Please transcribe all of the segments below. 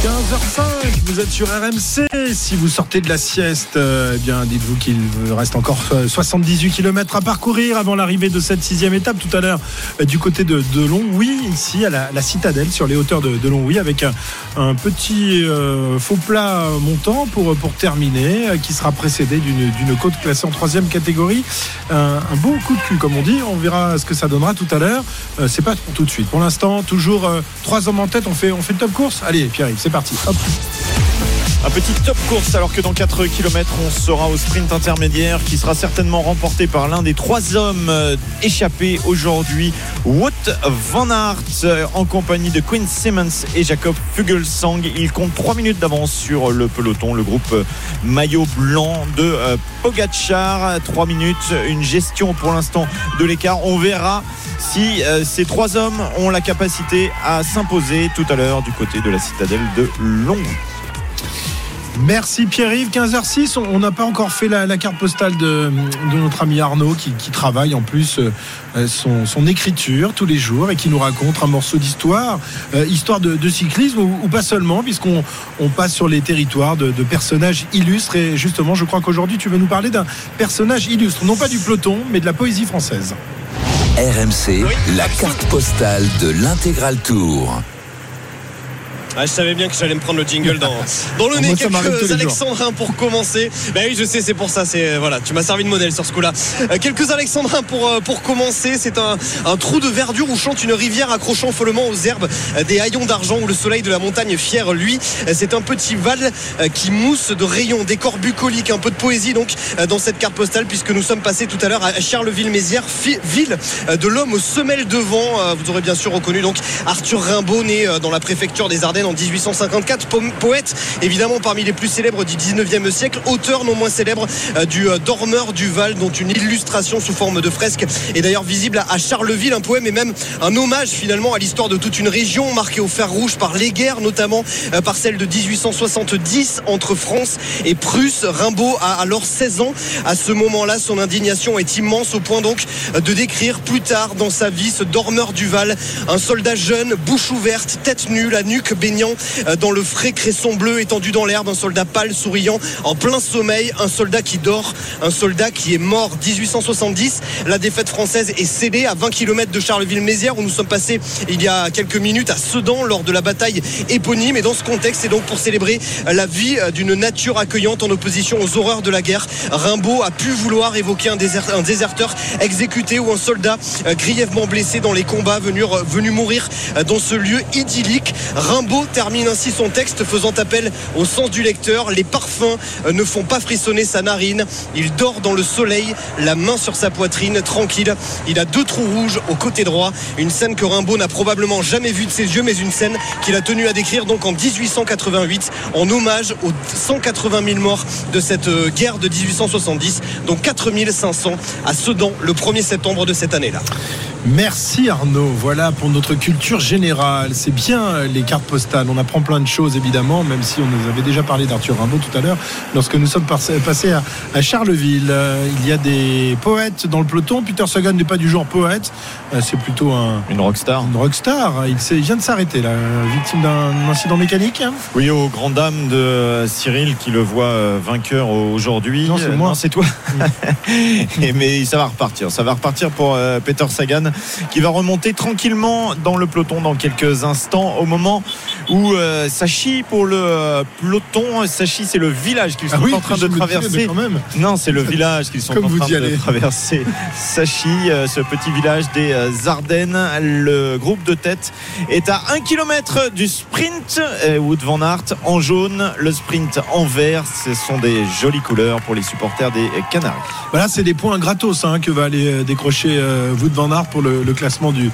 15h05, vous êtes sur RMC. Si vous sortez de la sieste, euh, eh bien, dites-vous qu'il reste encore euh, 78 km à parcourir avant l'arrivée de cette sixième étape tout à l'heure euh, du côté de, de Longwy, ici à la, citadelle, sur les hauteurs de, de Longwy, avec un, petit euh, faux plat montant pour, pour terminer, euh, qui sera précédé d'une côte classée en troisième catégorie. Un, beau coup de cul, comme on dit. On verra ce que ça donnera tout à l'heure. Euh, c'est pas pour tout de suite. Pour l'instant, toujours euh, trois hommes en tête. On fait, on fait le top course. Allez, Pierre-Yves, c'est parti. Hop. Un petit top course alors que dans 4 km on sera au sprint intermédiaire qui sera certainement remporté par l'un des trois hommes euh, échappés aujourd'hui, Wout van Aert euh, en compagnie de Quinn Simmons et Jacob Fugelsang. Il compte 3 minutes d'avance sur le peloton, le groupe euh, maillot blanc de Pogacar. 3 minutes, une gestion pour l'instant de l'écart. On verra si euh, ces trois hommes ont la capacité à s'imposer tout à l'heure du côté de la citadelle de Longwy. Merci Pierre-Yves, 15h06. On- n'a pas encore fait la, carte postale de, notre ami Arnaud qui, travaille en plus euh, son, écriture tous les jours et qui nous raconte un morceau d'histoire, euh, histoire de, cyclisme ou, pas seulement, puisqu'on on passe sur les territoires de, de personnages illustres. Et justement, je crois qu'aujourd'hui, tu veux nous parler d'un personnage illustre, non pas du peloton, mais de la poésie française. RMC, la carte postale de l'intégral tour. Ah, je savais bien que j'allais me prendre le jingle dans, dans le nez. moi, Quelques alexandrins pour commencer. Ben oui, je sais, c'est pour ça. C'est voilà, tu m'as servi de modèle sur ce coup-là. Euh, quelques alexandrins pour euh, pour commencer. C'est un, un trou de verdure où chante une rivière accrochant follement aux herbes euh, des haillons d'argent où le soleil de la montagne fière lui. Euh, C'est un petit val euh, qui mousse de rayons, décor bucolique, un peu de poésie donc euh, dans cette carte postale puisque nous sommes passés tout à l'heure à Charleville-Mézières, ville euh, de l'homme aux semelles de vent. Euh, Vous aurez bien sûr reconnu donc Arthur Rimbaud né euh, dans la préfecture des Ardennes en 1854, po- poète évidemment parmi les plus célèbres du 19e siècle, auteur non moins célèbre euh, du euh, Dormeur du Val, dont une illustration sous forme de fresque est d'ailleurs visible à- Charleville, un poème et même un hommage finalement à l'histoire de toute une région marquée au fer rouge par les guerres, notamment euh, par celle de 1870 entre France et Prusse. Rimbaud a alors 16 ans. À ce moment-là, son indignation est immense au point donc de décrire plus tard dans sa vie ce dormeur du Val, un soldat jeune, bouche ouverte, tête nue, la nuque baignant euh, dans le frais cresson bleu étendu dans l'herbe, un soldat pâle, souriant, en plein sommeil, un soldat qui dort, un soldat qui est mort. 1870, la défaite française est scellée à 20 km de Charleville-Mézières où nous sommes passés il y a quelques minutes à Sedan lors de la bataille éponyme. Et dans ce contexte, c'est donc pour célébrer la vie euh, d'une nature accueillante en opposition aux horreurs de la guerre. Rimbaud a pu vouloir évoquer un, déser- un déserteur exécuté ou un soldat euh, grièvement blessé dans les combats venu, venu mourir euh, dans ce lieu idyllique. Rimbaud termine ainsi son texte faisant appel au sens du lecteur. Les parfums euh, ne font pas frissonner sa narine. Il dort dans le soleil, la main sur sa poitrine, tranquille. Il a deux trous rouges au côté droit. Une scène que Rimbaud n'a probablement jamais vue de ses yeux, mais une scène qu'il a tenu à décrire donc en 1888 en hommage aux 180 000 morts de cette euh, guerre de 1870, dont 4500 à Sedan le 1er septembre de cette année-là. Merci Arnaud. Voilà pour notre culture générale. C'est bien les cartes postales. On apprend plein de choses évidemment, même si on nous avait déjà parlé d'Arthur Rimbaud tout à l'heure lorsque nous sommes passés à, Charleville. Euh, Il y a des poètes dans le peloton. Peter Sagan n'est pas du genre poète. Euh, C'est plutôt un Une rockstar. une rockstar. Il, vient de s'arrêter là, victime d'un incident mécanique. Oui, aux grandes dames de Cyril qui le voit euh, vainqueur aujourd'hui. Non, c'est moi. c'est toi. Et mais ça va repartir. Ça va repartir pour Peter Sagan qui va remonter tranquillement dans le peloton dans quelques instants au moment où euh, ça chie pour le euh, peloton. Sachi, c'est le village qu'ils sont Ah oui, en train de traverser. quand même. Non, c'est le village qu'ils sont Comme en train de allez. traverser. Sachi, euh, ce petit village des Ardennes. Le groupe de tête est à 1 km du sprint. Wood Van Aert en jaune, le sprint en vert. Ce sont des jolies couleurs pour les supporters des Canaries. Voilà, c'est des points gratos hein, que va aller décrocher euh, Wout van Aert pour le, classement du,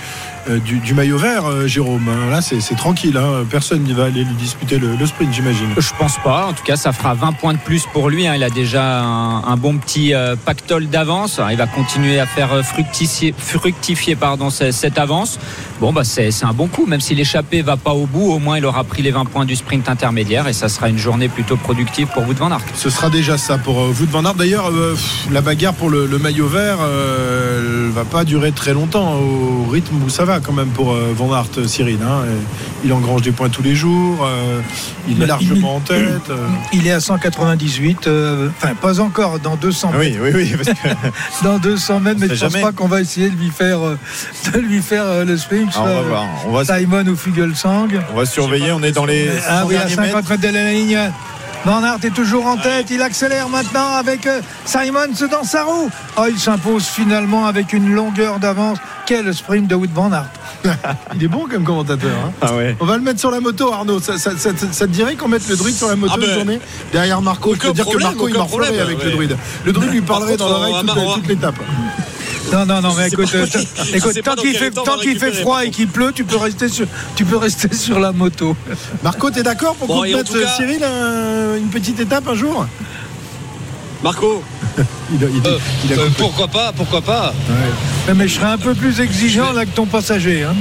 du, du maillot vert, euh, Jérôme. Hein. Là, c'est tranquille. hein. Personne ne va aller lui disputer le, le sprint, j'imagine. Je pense pas. En tout cas, ça fera 20 points de plus pour lui. hein. Il a déjà un, un bon petit euh, pactole d'avance. Il va continuer à faire euh, fructifier, fructifier pardon, ce- cette avance. Bon, bah, c'est un bon coup. Même si l'échappée va pas au bout, au moins il aura pris les 20 points du sprint intermédiaire et ça sera une journée plutôt productive pour Wout van Aert. Ce sera déjà ça pour euh, Wout van Aert. D'ailleurs, euh, la bagarre pour le, le maillot vert euh, elle va pas durer très longtemps au rythme où ça va quand même pour euh, Van Aert, euh, Cyril. hein. Il engrange des points tous les jours. euh, il est Bah, largement en tête. euh. Il est à 198, euh, enfin pas encore dans 200 Ah mètres. Oui, oui, oui. Parce que, Dans 200 mètres, mais je pense jamais. pas qu'on va essayer de lui faire, de lui faire le sprint. Ah, on va voir. On va, Simon ou Fugelsang. on va surveiller. On est dans les Ah 100 oui, à derniers 50 mètres. mètres de la ligne. Van Aert est toujours en tête, il accélère maintenant avec euh, Simons dans sa roue. Oh, il s'impose finalement avec une longueur d'avance. Quel sprint de Wout Van Aert. Il est bon comme commentateur. hein. Ah ouais. On va le mettre sur la moto, Arnaud. Ça, ça- ça- ça te dirait qu'on mette le druide sur la moto Ah ben, une journée? Derrière Marco Je peux dire que Marco il problème, avec ouais. le druide. Le druide lui parlerait Par dans contre, l'oreille toute, toute l'étape. Non, non, non, mais écoute, euh, écoute, tant qu'il fait, tant fait froid et qu'il pleut, tu peux rester sur, tu peux rester sur la moto. Marco, t'es d'accord pour Bon, qu'on mette, Cyril, un- une petite étape un jour? Marco, il, a- il- euh, il a euh, compris. pourquoi pas, pourquoi pas? Mais, mais je serais un peu plus exigeant là que ton passager. hein.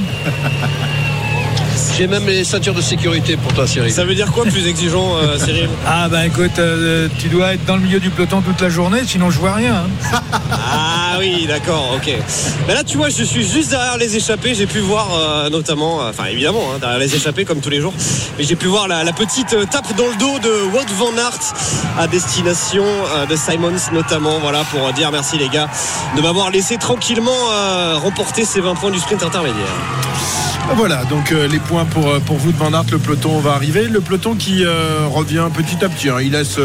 J'ai même les ceintures de sécurité pour toi, Cyril. Ça veut dire quoi plus exigeant, euh, Cyril? Ah ben écoute, euh, tu dois être dans le milieu du peloton toute la journée, sinon je vois rien. hein. Ah oui, d'accord, ok. Mais là, tu vois, je suis juste derrière les échappés. J'ai pu voir euh, notamment, euh, enfin évidemment, hein, derrière les échappés comme tous les jours, mais j'ai pu voir la, petite euh, tape dans le dos de Wout van Aert à destination de Simons notamment. Voilà pour dire merci les gars de m'avoir laissé tranquillement remporter ces 20 points du sprint intermédiaire. Voilà, donc euh, les points pour, euh, pour vous de Van Aert, le peloton va arriver. Le peloton qui euh, revient petit à petit. hein. Il laisse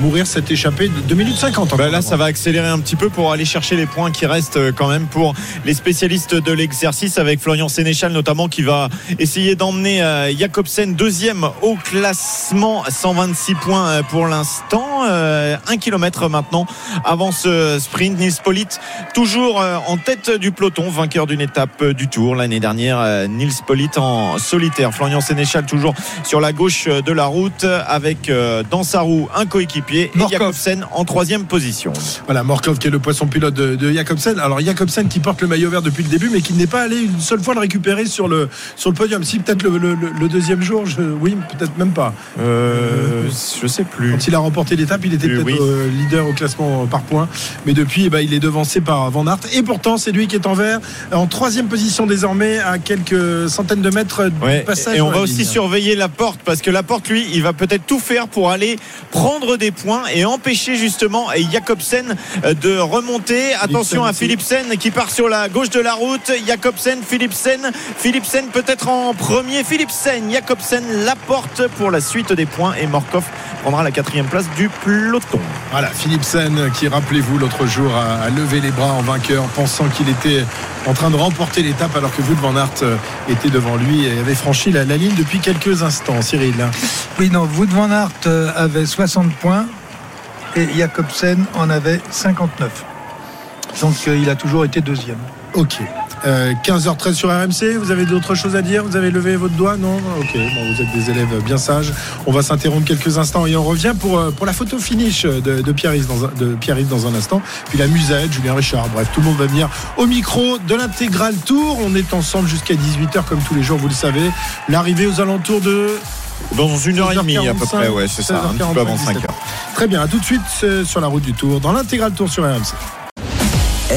mourir cette échappée de 2 minutes 50. Bah encore là, ça va accélérer un petit peu pour aller chercher les points qui restent quand même pour les spécialistes de l'exercice avec Florian Sénéchal notamment qui va essayer d'emmener Jacobsen deuxième au classement 126 points pour l'instant un kilomètre maintenant avant ce sprint Nils Polit toujours en tête du peloton vainqueur d'une étape du tour l'année dernière Nils Polit en solitaire Florian Sénéchal toujours sur la gauche de la route avec euh, dans sa roue un coéquipier et. Jacobsen en troisième position Voilà, Morkov qui est le poisson pilote de, de Jacobsen. Alors Jacobsen qui porte le maillot vert depuis le début, mais qui n'est pas allé une seule fois le récupérer sur le, sur le podium. Si peut-être le, le- le- le deuxième jour, je- oui, peut-être même pas. Euh, je sais plus. Quand il a remporté l'étape, il était peut-être oui. euh, leader au classement par points. Mais depuis, eh ben, il est devancé par Van Aert. Et pourtant, c'est lui qui est en vert, en troisième position désormais, à quelques centaines de mètres du Ouais, passage. et on va aussi ligne. surveiller la porte parce que la porte, lui, il va peut-être tout faire pour aller prendre des points et empêcher justement Jacobsen euh, de remonter. Attention à. Philipsen qui part sur la gauche de la route. Jacobsen, Philipsen, Philipsen peut-être en premier. Philipsen, Jacobsen, la porte pour la suite des points et Morkov prendra la quatrième place du peloton. Voilà, Philipsen qui, rappelez-vous, l'autre jour a, levé les bras en vainqueur, pensant qu'il était en train de remporter l'étape alors que Wout van Aert euh, était devant lui et avait franchi la, la ligne depuis quelques instants. Cyril. Oui, non, Wout van Aert euh, avait 60 points et Jacobsen en avait 59. Donc euh, il a toujours été deuxième. Ok. Euh, 15h13 sur RMC, vous avez d'autres choses à dire? Vous avez levé votre doigt? Non? Ok, bon, vous êtes des élèves bien sages. On va s'interrompre quelques instants et on revient pour, euh, pour la photo finish de, de Pierre-Yves dans, un- de Pierre-Yves dans un instant. Puis la musette, Julien Richard, bref, tout le monde va venir au micro de l'intégral tour. On est ensemble jusqu'à 18h comme tous les jours, vous le savez. L'arrivée aux alentours de Dans une heure et demie à peu 16h45, près, ouais, c'est ça, un petit peu avant 5 heures. Très bien, à tout de suite euh, sur la route du tour, dans l'intégral tour sur RMC.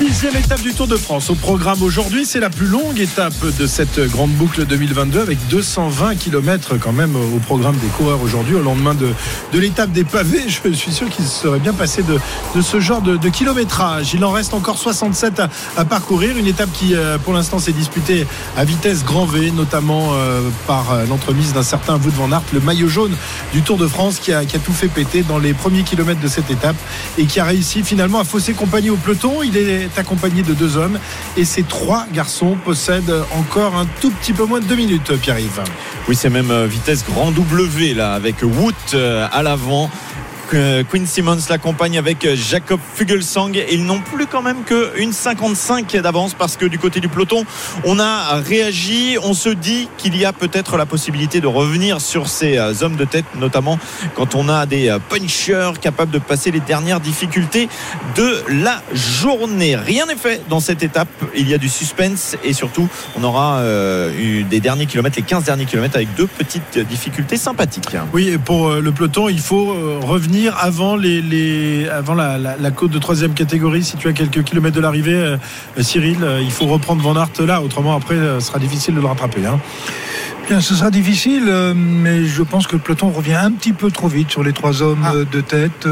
Sixième étape du Tour de France. Au programme aujourd'hui, c'est la plus longue étape de cette grande boucle 2022 avec 220 km quand même au programme des coureurs aujourd'hui. Au lendemain de, de l'étape des pavés, je suis sûr qu'ils seraient bien passés de, de ce genre de, kilométrage. Il en reste encore 67 à, parcourir. Une étape qui, euh, pour l'instant, s'est disputée à vitesse grand V, notamment euh, par euh, l'entremise d'un certain Wout van Aert, le maillot jaune du Tour de France qui a, qui a tout fait péter dans les premiers kilomètres de cette étape et qui a réussi finalement à fausser compagnie au peloton. Accompagné de deux hommes et ces trois garçons possèdent encore un tout petit peu moins de deux minutes, Pierre-Yves. Oui, c'est même euh, vitesse grand W là, avec Wood euh, à l'avant. Euh, Quinn Simmons l'accompagne avec euh, Jacob Fugelsang. Ils n'ont plus quand même qu'une 55 d'avance parce que du côté du peloton, on a réagi. On se dit qu'il y a peut-être la possibilité de revenir sur ces euh, hommes de tête, notamment quand on a des punchers capables de passer les dernières difficultés de la journée. Rien n'est fait dans cette étape. Il y a du suspense et surtout, on aura eu des derniers kilomètres, les 15 derniers kilomètres avec deux petites difficultés sympathiques. Oui, et pour le peloton, il faut revenir avant, les, avant la, côte de troisième catégorie. Si tu as quelques kilomètres de l'arrivée, euh, Cyril, euh, il faut reprendre Van Aert là. Autrement, après, euh, ce sera difficile de le rattraper. Hein. Bien, ce sera difficile, mais je pense que le peloton revient un petit peu trop vite sur les trois hommes ah. de tête.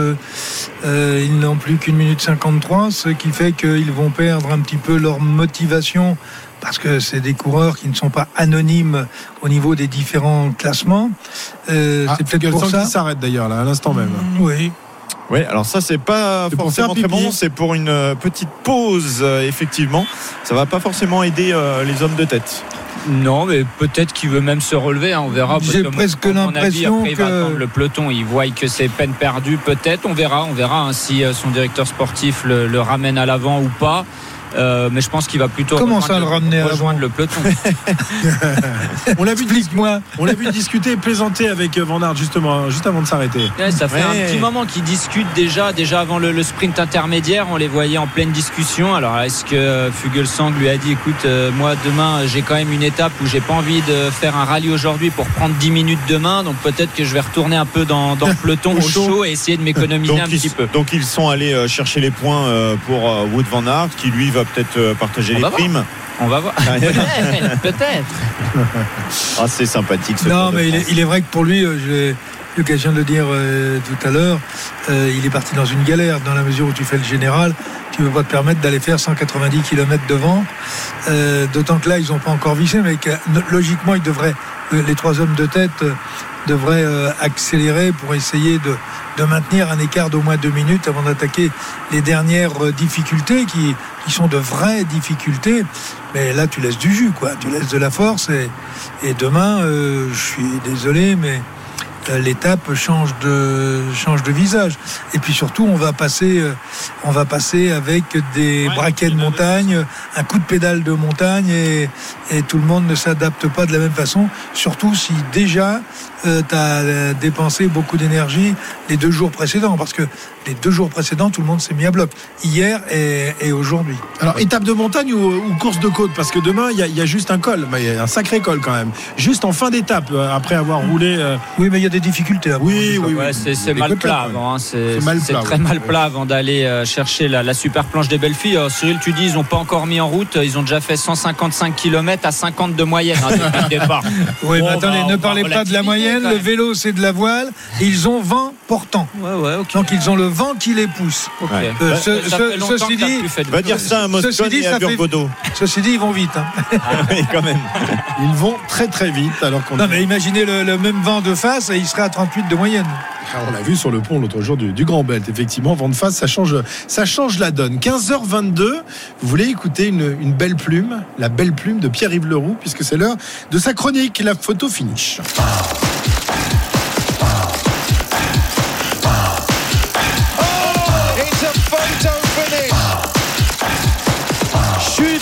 ils n'ont plus qu'une minute 53, ce qui fait qu'ils vont perdre un petit peu leur motivation parce que c'est des coureurs qui ne sont pas anonymes au niveau des différents classements. Euh, ah, c'est peut-être pour ça. s'arrête d'ailleurs là à l'instant même. Mm, oui. Oui, alors ça c'est pas forcément très bon, c'est pour une euh, petite pause euh, effectivement. Ça va pas forcément aider les hommes de tête. Non, mais peut-être qu'il veut même se relever. Hein, on verra. J'ai presque l'impression que le peloton, il voit que c'est peine perdue. Peut-être, on verra. On verra hein, si son directeur sportif le ramène à l'avant ou pas. Euh, mais je pense qu'il va plutôt comment ça le ramener à rejoindre le peloton. on l'a vu moi on l'a vu discuter, plaisanter avec euh, Van Aert justement juste avant de s'arrêter. ça fait un petit moment qu'ils discutent déjà, déjà avant le, sprint intermédiaire, on les voyait en pleine discussion. Alors est-ce que euh, Fugelsang lui a dit, écoute, moi demain j'ai quand même une étape où j'ai pas envie de faire un rallye aujourd'hui pour prendre 10 minutes demain, donc peut-être que je vais retourner un peu dans, le peloton au, chaud. et essayer de m'économiser un petit peu. Donc ils sont allés chercher les points pour Wood Van Aert, qui lui va peut-être euh, partager les primes. On va voir. peut-être. Ah, c'est sympathique. Ce non, mais il est, vrai que pour lui, euh, j'ai eu l'occasion de le dire euh, tout à l'heure, il est parti dans une galère dans la mesure où tu fais le général. Tu ne peux pas te permettre d'aller faire 190 km devant. D'autant que là, ils n'ont pas encore vissé, mais que, logiquement, ils devraient, les trois hommes de tête devraient accélérer pour essayer de, maintenir un écart d'au moins deux minutes avant d'attaquer les dernières euh, difficultés qui, sont de vraies difficultés. Mais là, tu laisses du jus, quoi. Tu laisses de la force. Et, demain, euh, je suis désolé, mais euh, l'étape change de change de visage. Et puis surtout on va passer euh, on va passer avec des braquets de montagne un coup de pédale de montagne et, et tout le monde ne s'adapte pas de la même façon. Surtout si déjà euh, tu as dépensé beaucoup d'énergie les deux jours précédents. Parce que les deux jours précédents tout le monde s'est mis à bloc hier et, aujourd'hui alors étape de montagne ou, course de côte? Parce que demain il y, a juste un col mais il y a un sacré col quand même juste en fin d'étape après avoir roulé oui mais il y a des difficultés. oui, oui, c'est mal plat avant. Hein. C'est très mal plat avant d'aller euh, chercher la, super planche des belles filles. Cyril, tu dis, ils n'ont pas encore mis en route. Ils ont déjà fait 155 km à 50 de moyenne hein, depuis le départ. Oui, mais attendez, ne parlez pas de la moyenne. Le vélo, c'est de la voile. ils ont vent portant. Donc ils ont le vent qui les pousse. Euh, ceci dit, va dire ça à Moscone et à Burgodo. Ceci dit, ils vont vite. Hein. Ah oui, quand même. Ils vont très très vite alors qu'on. Non, mais imaginez le, même vent de face et il serait à 38 de moyenne. Ah, on l'a vu sur le pont l'autre jour du, Grand Belt. Effectivement, vent de face, ça change, ça change la donne. 15h22, vous voulez écouter une, une belle plume, la belle plume de Pierre-Yves Leroux, puisque c'est l'heure de sa chronique, la photo finish.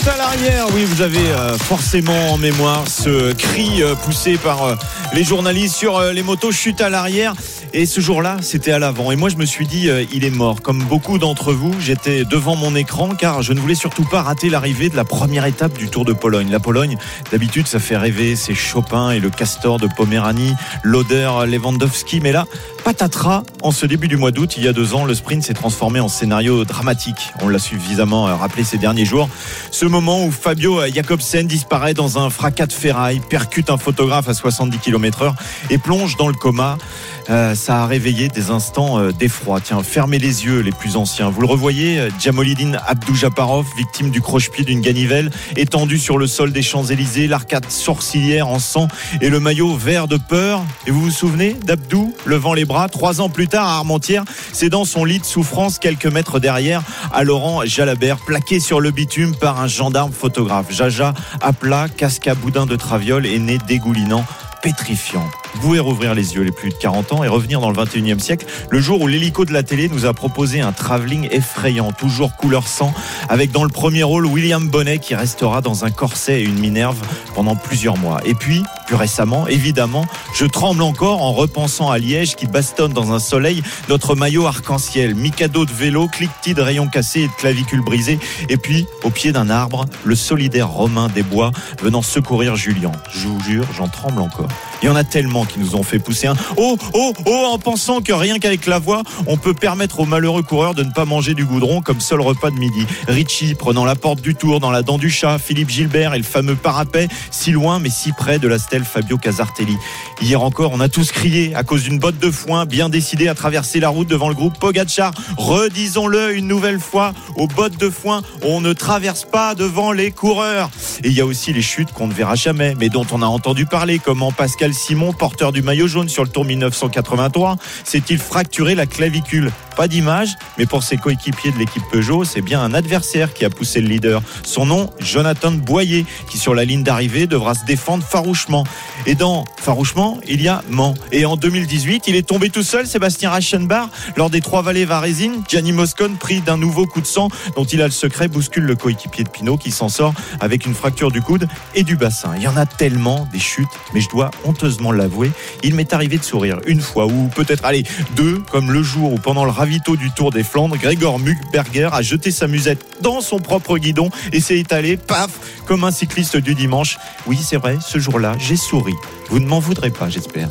À l'arrière, oui, vous avez euh, forcément en mémoire ce cri euh, poussé par euh, les journalistes sur les motos, chute à l'arrière. Et ce jour-là, c'était à l'avant. Et moi, je me suis dit, il est mort. Comme beaucoup d'entre vous, j'étais devant mon écran car je ne voulais surtout pas rater l'arrivée de la première étape du Tour de Pologne. La Pologne, d'habitude, ça fait rêver. C'est Chopin et le Castor de Poméranie, l'odeur Lewandowski. Mais là, patatras, en ce début du mois d'août, il y a deux ans, le sprint s'est transformé en scénario dramatique. On l'a suffisamment rappelé ces derniers jours. Ce moment où Fabio Jacobsen disparaît dans un fracas de ferraille, percute un photographe à 70 km heure et plonge dans le coma. Euh, ça a réveillé des instants euh, d'effroi. Tiens, fermez les yeux les plus anciens. Vous le revoyez, Djamolidine Abdou Japarov, victime du croche-pied d'une ganivelle, étendu sur le sol des Champs-Élysées, l'arcade sourcilière en sang et le maillot vert de peur. Et vous vous souvenez d'Abdou levant les bras trois ans plus tard à Armentières, c'est dans son lit de souffrance quelques mètres derrière à Laurent Jalabert, plaqué sur le bitume par un gendarme photographe. Jaja à plat, casque à boudin de traviole et nez dégoulinant pétrifiant. Vous pouvez rouvrir les yeux les plus de 40 ans et revenir dans le 21e siècle, le jour où l'hélico de la télé nous a proposé un travelling effrayant, toujours couleur sang, avec dans le premier rôle William Bonnet qui restera dans un corset et une minerve pendant plusieurs mois. Et puis, plus récemment, évidemment, je tremble encore en repensant à Liège qui bastonne dans un soleil notre maillot arc-en-ciel, Mikado de vélo, cliquetis de rayons cassés et de clavicules brisées, et puis, au pied d'un arbre, le solidaire Romain des Bois venant secourir Julien. Je vous jure, j'en tremble encore. Il y en a tellement qui nous ont fait pousser un oh oh oh en pensant que rien qu'avec la voix, on peut permettre aux malheureux coureurs de ne pas manger du goudron comme seul repas de midi. Richie prenant la porte du Tour dans la dent du chat, Philippe Gilbert et le fameux parapet, si loin mais si près de la stèle Fabio Casartelli. Hier encore, on a tous crié à cause d'une botte de foin, bien décidé à traverser la route devant le groupe Pogachar. Redisons-le une nouvelle fois, aux bottes de foin, on ne traverse pas devant les coureurs. Et il y a aussi les chutes qu'on ne verra jamais, mais dont on a entendu parler, comment Pascal Simon, porteur du maillot jaune sur le Tour 1983, s'est-il fracturé la clavicule Pas d'image, mais pour ses coéquipiers de l'équipe Peugeot, c'est bien un adversaire qui a poussé le leader. Son nom, Jonathan Boyer, qui sur la ligne d'arrivée devra se défendre farouchement. Et dans farouchement, il y a Mans. Et en 2018, il est tombé tout seul, Sébastien Reichenbach, lors des Trois Vallées Varésine. Gianni Moscon, pris d'un nouveau coup de sang dont il a le secret, bouscule le coéquipier de Pinot qui s'en sort avec une fracture du coude et du bassin. Il y en a tellement des chutes, mais je dois honteusement l'avouer, il m'est arrivé de sourire une fois ou peut-être allez deux, comme le jour où pendant le ravito du Tour des Flandres, Gregor Mugberger a jeté sa musette dans son propre guidon et s'est étalé, paf, comme un cycliste du dimanche. Oui, c'est vrai, ce jour-là, j'ai souri. Vous ne m'en voudrez pas, j'espère.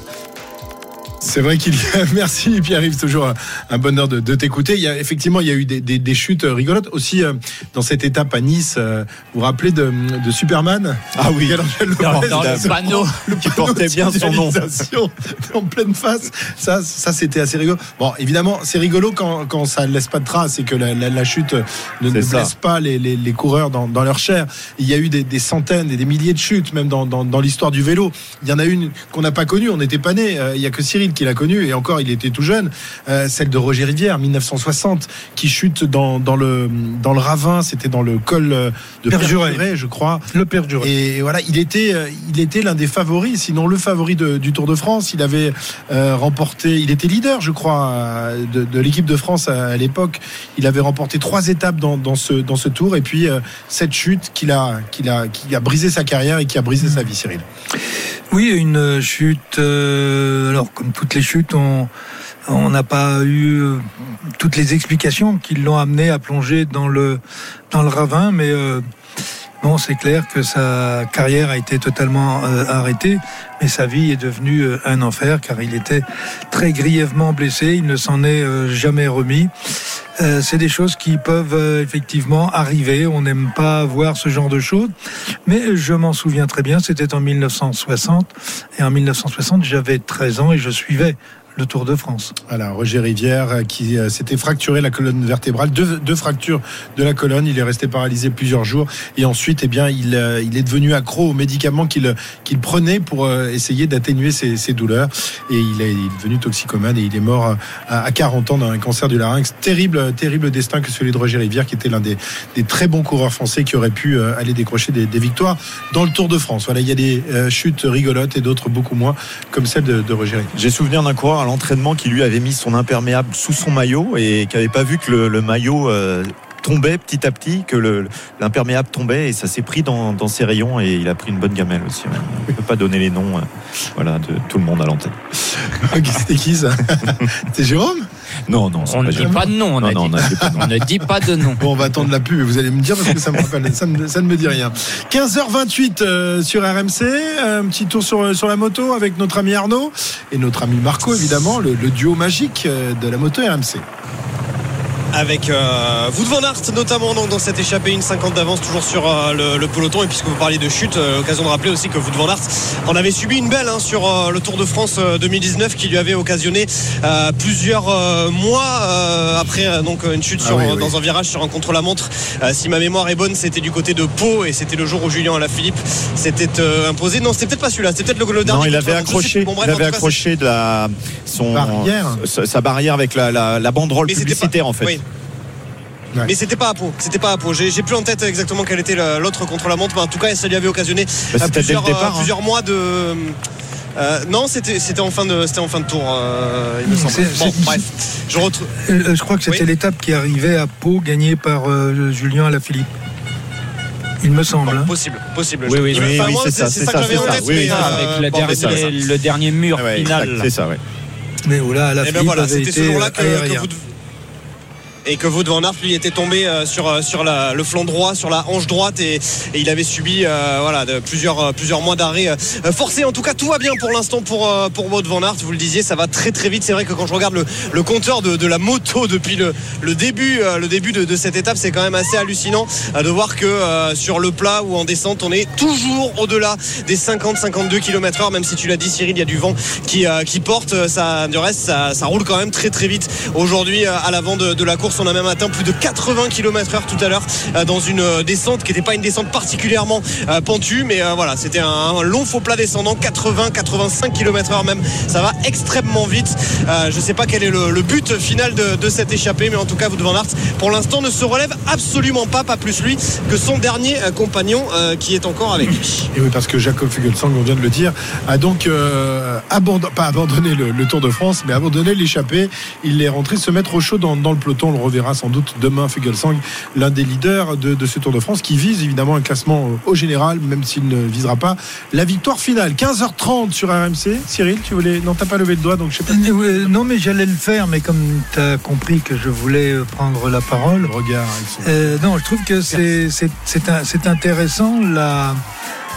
C'est vrai qu'il y a. Merci Pierre-Yves, toujours un, un bonheur de, de t'écouter. Il y a effectivement, il y a eu des, des, des chutes rigolotes aussi euh, dans cette étape à Nice. euh, vous vous rappelez de, de Superman? Ah oui. Angel le panneau. le Qui panneau portait bien son nom. en pleine face. Ça, ça c'était assez rigolo. Bon, évidemment, c'est rigolo quand, quand ça ne laisse pas de traces et que la, la, la chute ne, ne blesse pas les, les, les coureurs dans, dans leur chair. Il y a eu des, des centaines et des milliers de chutes, même dans, dans, dans l'histoire du vélo. Il y en a une qu'on n'a pas connue, on n'était pas né. Il y a que Cyril qui l'a connue et encore, il était tout jeune. Euh, celle de Roger Rivière, 1960, qui chute dans, dans, le, dans le ravin. C'était dans le col euh, de Perjuret. Perjuret, je crois. Le perdure. Et voilà, il était, euh, il était l'un des favoris, sinon le favori de- du Tour de France. Il avait euh, remporté, il était leader, je crois, de, de l'équipe de France à, à l'époque. Il avait remporté trois étapes dans, dans ce dans ce Tour, et puis euh, cette chute qui a, qui a, qui a brisé sa carrière et qui a brisé sa vie, Cyril. Oui, une chute. euh, alors, comme les chutes, on n'a pas eu euh, toutes les explications qui l'ont amené à plonger dans le dans le ravin, mais euh, bon, c'est clair que sa carrière a été totalement euh, arrêtée, mais sa vie est devenue un enfer car il était très grièvement blessé. Il ne s'en est jamais remis. Euh, c'est des choses qui peuvent euh, effectivement arriver. On n'aime pas voir ce genre de choses. Mais je m'en souviens très bien, c'était en 1960. Et en 1960, j'avais 13 ans et je suivais le Tour de France. Voilà, Roger Rivière euh, qui euh, s'était fracturé la colonne vertébrale, deux, deux fractures de la colonne. Il est resté paralysé plusieurs jours et ensuite, eh bien, il, euh, il est devenu accro aux médicaments qu'il qu'il prenait pour euh, essayer d'atténuer ses, ses douleurs. Et il est, il est devenu toxicomane et il est mort à, à 40 ans d'un cancer du larynx. Terrible, terrible destin que celui de Roger Rivière, qui était l'un des, des très bons coureurs français qui aurait pu aller décrocher des, des victoires dans le Tour de France. Voilà, il y a des chutes rigolotes et d'autres beaucoup moins, comme celle de, de Roger Rivière. J'ai souvenir d'un coureur à l'entraînement qui lui avait mis son imperméable sous son maillot et qui n'avait pas vu que le, le maillot euh, tombait petit à petit, que le- l'imperméable tombait et ça s'est pris dans, dans ses rayons et il a pris une bonne gamelle aussi. ouais. On ne peut pas donner les noms euh, voilà, de tout le monde à l'antenne. C'était qui ça? C'était Jérôme? Non, non, On ne dit pas de nom, on ne dit pas de nom. Bon, on va attendre la pub et vous allez me dire parce que ça me rappelle, ça ne, ça ne me dit rien. 15h28 euh, sur RMC, un petit tour sur, sur la moto avec notre ami Arnaud et notre ami Marco, évidemment, le, le duo magique euh, de la moto RMC. Avec euh, Wout van Aert notamment donc, dans cette échappée une 50 d'avance toujours sur euh, le, le peloton et puisque vous parliez de chute euh, occasion de rappeler aussi que Wout van Aert en avait subi une belle hein, sur euh, le Tour de France euh, 2019 qui lui avait occasionné euh, plusieurs euh, mois euh, après euh, donc une chute Ah sur, oui, euh, oui. dans un virage sur un contre-la-montre Euh, si ma mémoire est bonne c'était du côté de Pau et c'était le jour où Julien Alaphilippe s'était euh, imposé non c'était peut-être pas celui-là c'était peut-être le, le dernier Non, il avait accroché, plus. Bon, bref, il avait accroché de la, son, Barrière. sa, sa barrière avec la, la, la banderole Mais c'était publicitaire pas- en fait. oui. Ouais. Mais c'était pas à Pau, c'était pas à Pau. J'ai plus en tête exactement quel était l'autre contre la montre, mais en tout cas, ça lui avait occasionné Bah, euh, plusieurs, départ, euh, hein. plusieurs mois de Euh, non, c'était c'était en fin de c'était en fin de tour. euh, il me semble. Bon, bref, je retrouve. Je crois que c'était Oui. l'étape qui arrivait à Pau, gagnée par euh, Julien Alaphilippe. Il me semble. hein. Possible, possible. Oui, oui, oui, moi, c'est ça, c'est ça ça, que j'avais c'est en ça. tête. Oui, mais, euh, avec le bon, ça. le dernier mur Ouais, final. C'est ça, ouais. Mais oh là, Alaphilippe ben voilà, c'était ce été jour-là que, que vous et que Wout van Aert lui était tombé euh, sur euh, sur la- le flanc droit, sur la hanche droite et, et il avait subi euh, voilà de, plusieurs euh, plusieurs mois d'arrêt forcé. En tout cas, tout va bien pour l'instant pour pour Wout van. Vous le disiez, ça va très très vite. C'est vrai que quand je regarde le, le compteur de, de la moto depuis le, le début le début de, de cette étape, c'est quand même assez hallucinant de voir que euh, sur le plat ou en descente, on est toujours au-delà des 50-52 km/h. Même si tu l'as dit, Cyril, il y a du vent qui euh, qui porte. Ça du reste, ça, ça roule quand même très très vite aujourd'hui à l'avant de, de la course. On a même atteint plus de 80 km/h tout à l'heure euh, dans une euh, descente qui n'était pas une descente particulièrement euh, pentue, mais voilà, c'était un, long faux plat descendant, 80-85 km/h même. Ça va extrêmement vite. Je ne sais pas quel est le, but final de, cette échappée, mais en tout cas, Wout van Aert, pour l'instant, ne se relève absolument pas, pas plus lui que son dernier compagnon qui est encore avec lui. Et oui, parce que Jacob Fugelsang, on vient de le dire, a donc euh, abandon- pas abandonné le, le Tour de France, mais abandonné l'échappée. Il est rentré se mettre au chaud dans, dans le peloton. On reverra sans doute demain, Fugelsang, l'un des leaders de, de ce Tour de France, qui vise évidemment un classement euh, au général, même s'il ne visera pas la victoire finale. 15h30 sur RMC. Cyril, tu voulais. Non, t'as pas levé le doigt, donc je sais pas. Euh, non, mais j'allais le faire, mais comme tu as compris que je voulais euh, prendre la parole. Regarde, Euh, non, je trouve que c'est intéressant la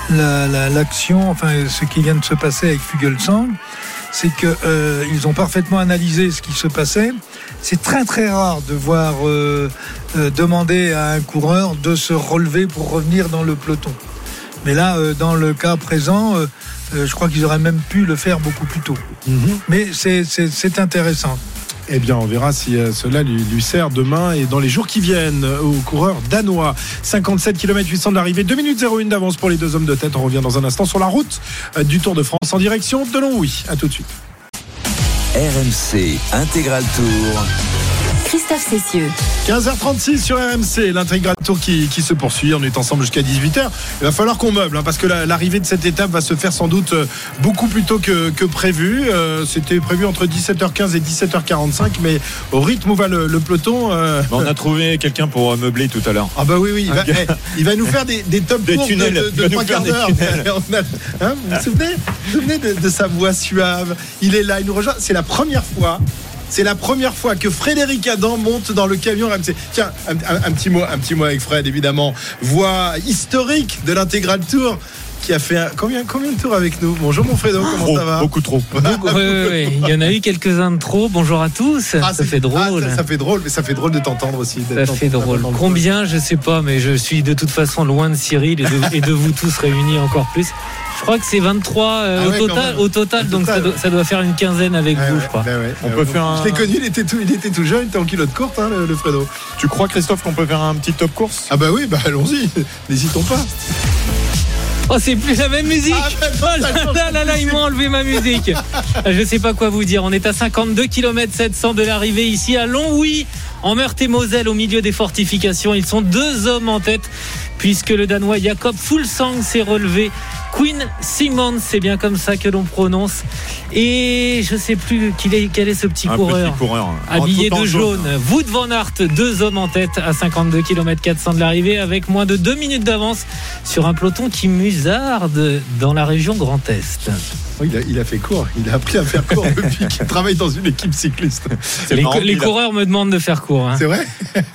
la- la- l'action, enfin ce qui vient de se passer avec Fugelsang, c'est que euh, ils ont parfaitement analysé ce qui se passait. C'est très très rare de voir euh, euh, demander à un coureur de se relever pour revenir dans le peloton. Mais là, euh, dans le cas présent, je crois qu'ils auraient même pu le faire beaucoup plus tôt. Mhm. Mais c'est- intéressant. Eh bien, on verra si cela lui, lui sert demain et dans les jours qui viennent aux coureurs danois. 57 km 800 de l'arrivée, 2 minutes 01 d'avance pour les deux hommes de tête. On revient dans un instant sur la route du Tour de France en direction de Longwy. À tout de suite. RMC Intégral Tour. Christophe Cessieux. 15h36 sur RMC, l'intégral tour qui, qui se poursuit. On est ensemble jusqu'à 18h. Il va falloir qu'on meuble, hein, parce que la- l'arrivée de cette étape va se faire sans doute euh, beaucoup plus tôt que, que prévu. Euh, C'était prévu entre 17h15 et 17h45, mais au rythme où va le, le peloton. euh, On a trouvé quelqu'un pour meubler tout à l'heure. Ah bah oui oui, il va, eh, il va nous faire des, des top Des courses de- tunnels. de, de nous trois faire quarts des d'heure. hein, vous vous souvenez, vous vous souvenez de, de sa voix suave Il est là, il nous rejoint. C'est la première fois. C'est la première fois que Frédéric Adam monte dans le camion RMC. Tiens, un, petit mot, un petit mot avec Fred, évidemment. Voix historique de l'intégral tour qui a fait un- combien, combien de tours avec nous? Bonjour mon Fredo, comment Trop, ça va? beaucoup trop. Oui, oui, oui. Il y en a eu quelques-uns de trop. Bonjour à tous. Ah, ça fait drôle. ah, ça, ça fait drôle, mais ça fait drôle de t'entendre aussi. Ça fait drôle. Combien, je sais pas, mais je suis de toute façon loin de Cyril et de, et de vous tous réunis encore plus. Je crois que c'est 23 euh, Ah au, ouais, total, au total, donc total, ça, doit, ouais. ça doit faire une quinzaine avec vous, ouais, je crois. bah ouais. On Euh, peut faire un- Je l'ai connu, il était tout, il était tout jeune, il était en culotte courte, hein, le, le Fredo. Tu crois, Christophe, qu'on peut faire un petit top course? Ah bah oui, bah allons-y, n'hésitons pas. Oh, c'est plus la même musique Ah, Oh là là là là, ils m'ont enlevé ma musique Je sais pas quoi vous dire. On est à 52 km 700 de l'arrivée ici à Longwy, en Meurthe-et-Moselle, au milieu des fortifications. Ils sont deux hommes en tête, puisque le Danois Jakob Fulsang s'est relevé. Queen Simons, c'est bien comme ça que l'on prononce. Et je sais plus qu'il est, quel est ce petit Un coureur. petit coureur. Habillé de jaune, Wood van Aert, deux hommes en tête à 52 km 400 de l'arrivée avec moins de deux minutes d'avance sur un peloton qui musarde dans la région Grand Est. Oh, il, a, il a fait court, il a appris à faire court depuis qu'il travaille dans une équipe cycliste. Les, marrant, les il a- coureurs me demandent de faire court. hein. C'est vrai?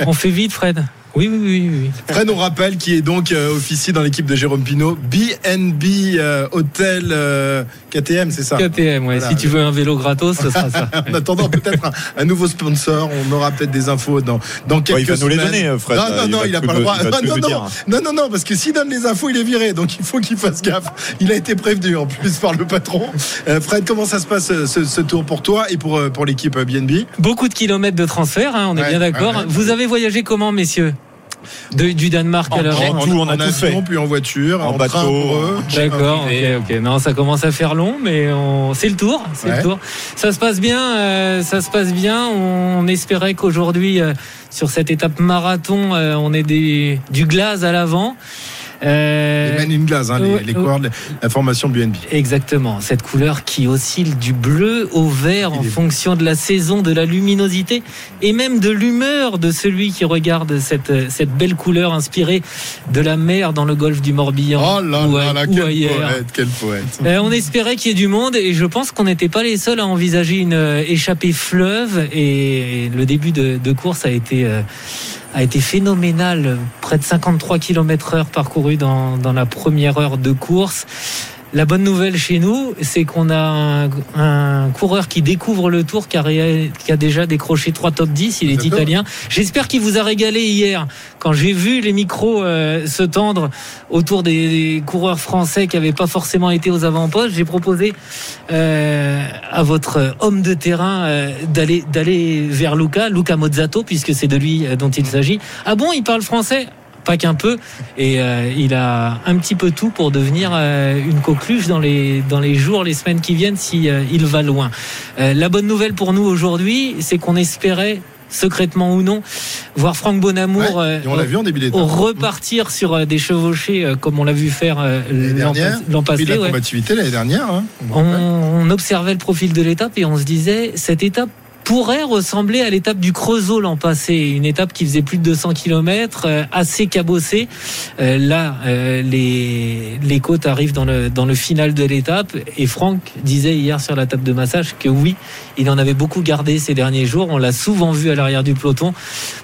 On fait vite, Fred. Oui, oui, oui, oui. Fred, on rappelle qui est donc euh, officier dans l'équipe de Jérôme Pinault, BNB euh, Hôtel euh, KTM, c'est ça KTM, ouais. Voilà. Si tu veux un vélo gratos, ce sera ça. En attendant peut-être un, un nouveau sponsor, on aura peut-être des infos dans, dans quelques Ouais, il va nous les semaines. donner, euh, Fred. Non, non, Il non, il n'a pas le droit. non, non, dire. non, non, non, parce que s'il donne les infos, il est viré. Donc il faut qu'il fasse gaffe. Il a été prévenu en plus par le patron. Euh, Fred, comment ça se passe euh, ce, ce tour pour toi et pour, pour l'équipe BNB Beaucoup de kilomètres de transfert, hein, on est Ouais, bien d'accord. ouais, ouais. Vous avez voyagé comment, messieurs? De- Du Danemark à En la train, Rennes tout, on a tout avion, fait. puis en voiture, En en, bateau. D'accord, ok, ok. Non, ça commence à faire long, mais on... c'est le tour, c'est Ouais. le tour. Ça se passe bien, euh, ça se passe bien. On espérait qu'aujourd'hui, euh, sur cette étape marathon, euh, on ait des... du glace à l'avant. Les Men in Glass, hein, les, de la formation BNB. Exactement, cette couleur qui oscille du bleu au vert en fonction de la saison, de la luminosité et même de l'humeur de celui qui regarde cette, cette belle couleur inspirée de la mer dans le golfe du Morbihan Oh là ou, là là, ou quel ailleurs. poète, quel poète. Euh, on espérait qu'il y ait du monde et je pense qu'on n'était pas les seuls à envisager une euh, échappée fleuve et le début de, de course a été euh, a été phénoménal. Près de 53 km heure parcouru dans, dans la première heure de course. La bonne nouvelle chez nous, c'est qu'on a un, un coureur qui découvre le tour, qui a, ré- qui a déjà décroché trois top 10. Il est italien. J'espère qu'il vous a régalé hier quand j'ai vu les micros euh, se tendre autour des, des coureurs français qui n'avaient pas forcément été aux avant-postes. J'ai proposé euh, à votre homme de terrain euh, d'aller d'aller vers Luca, Luca Mozzato, puisque c'est de lui euh, dont il s'agit. Ah bon, il parle français? Pas qu'un peu, et euh, il a un petit peu tout pour devenir euh, une coqueluche dans les dans les jours, les semaines qui viennent, si euh, il va loin. La bonne nouvelle pour nous aujourd'hui, c'est qu'on espérait secrètement ou non voir Franck Bonamour Ouais, on vu en début repartir sur des chevauchés comme on l'a vu faire L'année l'an passé. ouais. l'année dernière. hein. On, on observait le profil de l'étape et on se disait cette étape pourrait ressembler à l'étape du Creusot l'an passé, une étape qui faisait plus de 200 km, euh, assez cabossée. Euh, là, euh, les, les côtes arrivent dans le, dans le final de l'étape et Franck disait hier sur la table de massage que oui, il en avait beaucoup gardé ces derniers jours. On l'a souvent vu à l'arrière du peloton